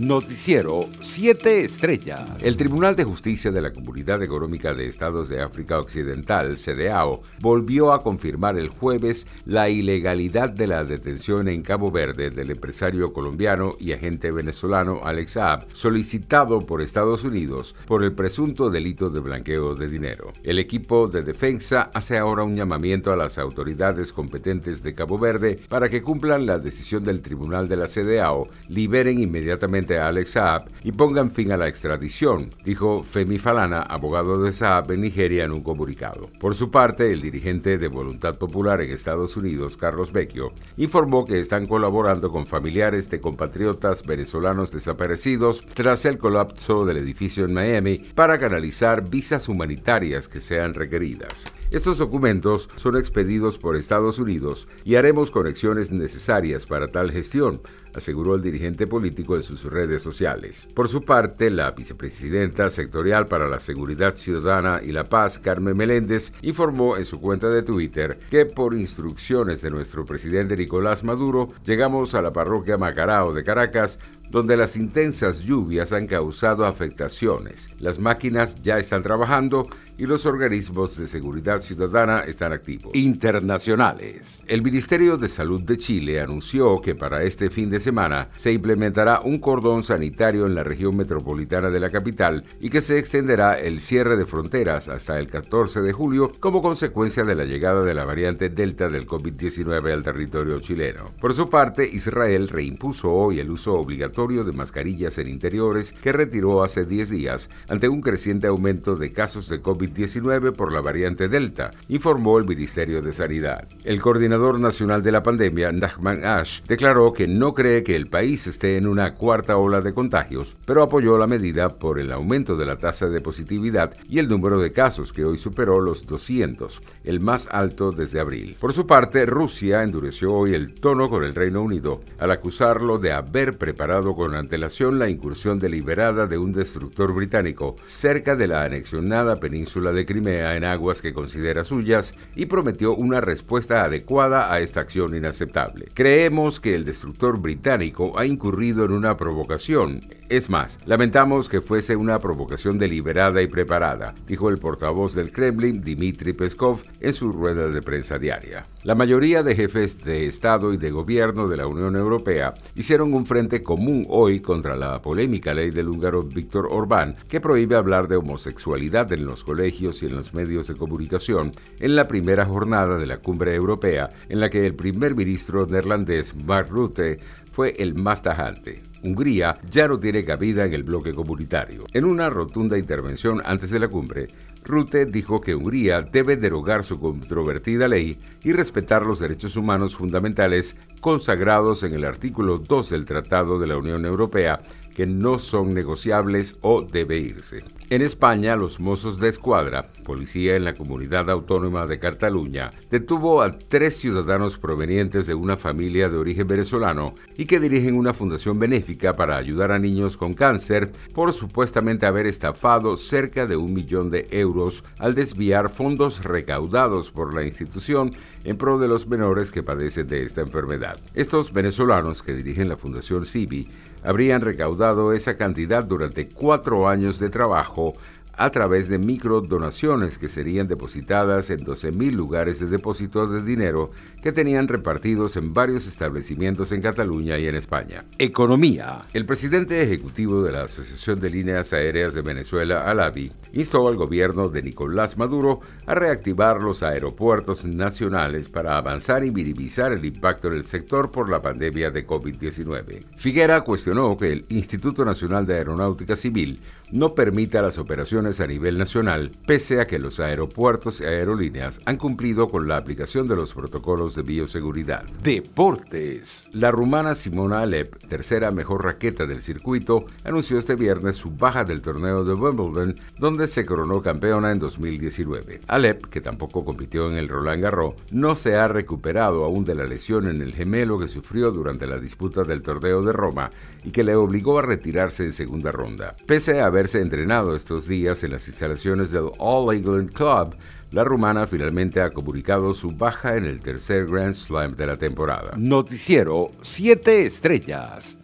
Noticiero 7 Estrellas. El Tribunal de Justicia de la Comunidad Económica de Estados de África Occidental, CDAO, volvió a confirmar el jueves la ilegalidad de la detención en Cabo Verde del empresario colombiano y agente venezolano Alex Saab, solicitado por Estados Unidos por el presunto delito de blanqueo de dinero. El equipo de defensa hace ahora un llamamiento a las autoridades competentes de Cabo Verde para que cumplan la decisión del Tribunal de la CDAO, liberen inmediatamente Alex Saab y pongan fin a la extradición, dijo Femi Falana, abogado de Saab en Nigeria en un comunicado. Por su parte, el dirigente de Voluntad Popular en Estados Unidos, Carlos Vecchio, informó que están colaborando con familiares de compatriotas venezolanos desaparecidos tras el colapso del edificio en Miami para canalizar visas humanitarias que sean requeridas. Estos documentos son expedidos por Estados Unidos y haremos conexiones necesarias para tal gestión, aseguró el dirigente político en sus redes sociales. Por su parte, la vicepresidenta sectorial para la Seguridad Ciudadana y la Paz, Carmen Meléndez, informó en su cuenta de Twitter que por instrucciones de nuestro presidente Nicolás Maduro, llegamos a la parroquia Macarao de Caracas donde las intensas lluvias han causado afectaciones. Las máquinas ya están trabajando y los organismos de seguridad ciudadana están activos. Internacionales. El Ministerio de Salud de Chile anunció que para este fin de semana se implementará un cordón sanitario en la región metropolitana de la capital y que se extenderá el cierre de fronteras hasta el 14 de julio como consecuencia de la llegada de la variante Delta del COVID-19 al territorio chileno. Por su parte, Israel reimpuso hoy el uso obligatorio de mascarillas en interiores que retiró hace 10 días ante un creciente aumento de casos de COVID-19 por la variante Delta, informó el Ministerio de Sanidad. El coordinador nacional de la pandemia, Nachman Ash, declaró que no cree que el país esté en una cuarta ola de contagios, pero apoyó la medida por el aumento de la tasa de positividad y el número de casos que hoy superó los 200, el más alto desde abril. Por su parte, Rusia endureció hoy el tono con el Reino Unido al acusarlo de haber preparado con antelación la incursión deliberada de un destructor británico cerca de la anexionada península de Crimea en aguas que considera suyas y prometió una respuesta adecuada a esta acción inaceptable. Creemos que el destructor británico ha incurrido en una provocación. Es más, lamentamos que fuese una provocación deliberada y preparada, dijo el portavoz del Kremlin, Dmitry Peskov, en su rueda de prensa diaria. La mayoría de jefes de Estado y de Gobierno de la Unión Europea hicieron un frente común hoy contra la polémica ley del húngaro Víctor Orbán que prohíbe hablar de homosexualidad en los colegios y en los medios de comunicación en la primera jornada de la cumbre europea en la que el primer ministro neerlandés Mark Rutte fue el más tajante. Hungría ya no tiene cabida en el bloque comunitario. En una rotunda intervención antes de la cumbre, Rutte dijo que Hungría debe derogar su controvertida ley y respetar los derechos humanos fundamentales consagrados en el artículo 2 del Tratado de la Unión Europea que no son negociables o debe irse. En España, los mozos de escuadra, policía en la comunidad autónoma de Cataluña, detuvo a tres ciudadanos provenientes de una familia de origen venezolano y que dirigen una fundación benéfica para ayudar a niños con cáncer por supuestamente haber estafado cerca de un millón de euros al desviar fondos recaudados por la institución en pro de los menores que padecen de esta enfermedad. Estos venezolanos que dirigen la Fundación CIVI habrían recaudado esa cantidad durante cuatro años de trabajo a través de microdonaciones que serían depositadas en 12.000 lugares de depósito de dinero que tenían repartidos en varios establecimientos en Cataluña y en España. Economía. El presidente ejecutivo de la Asociación de Líneas Aéreas de Venezuela, Alavi, instó al gobierno de Nicolás Maduro a reactivar los aeropuertos nacionales para avanzar y minimizar el impacto en el sector por la pandemia de COVID-19. Figuera cuestionó que el Instituto Nacional de Aeronáutica Civil no permita las operaciones a nivel nacional, pese a que los aeropuertos y aerolíneas han cumplido con la aplicación de los protocolos de bioseguridad. Deportes. La rumana Simona Alep, tercera mejor raqueta del circuito, anunció este viernes su baja del torneo de Wimbledon, donde se coronó campeona en 2019. Alep, que tampoco compitió en el Roland Garros, no se ha recuperado aún de la lesión en el gemelo que sufrió durante la disputa del torneo de Roma y que le obligó a retirarse en segunda ronda. Pese a haberse entrenado estos en las instalaciones del All England Club, la rumana finalmente ha comunicado su baja en el tercer Grand Slam de la temporada. Noticiero 7 Estrellas.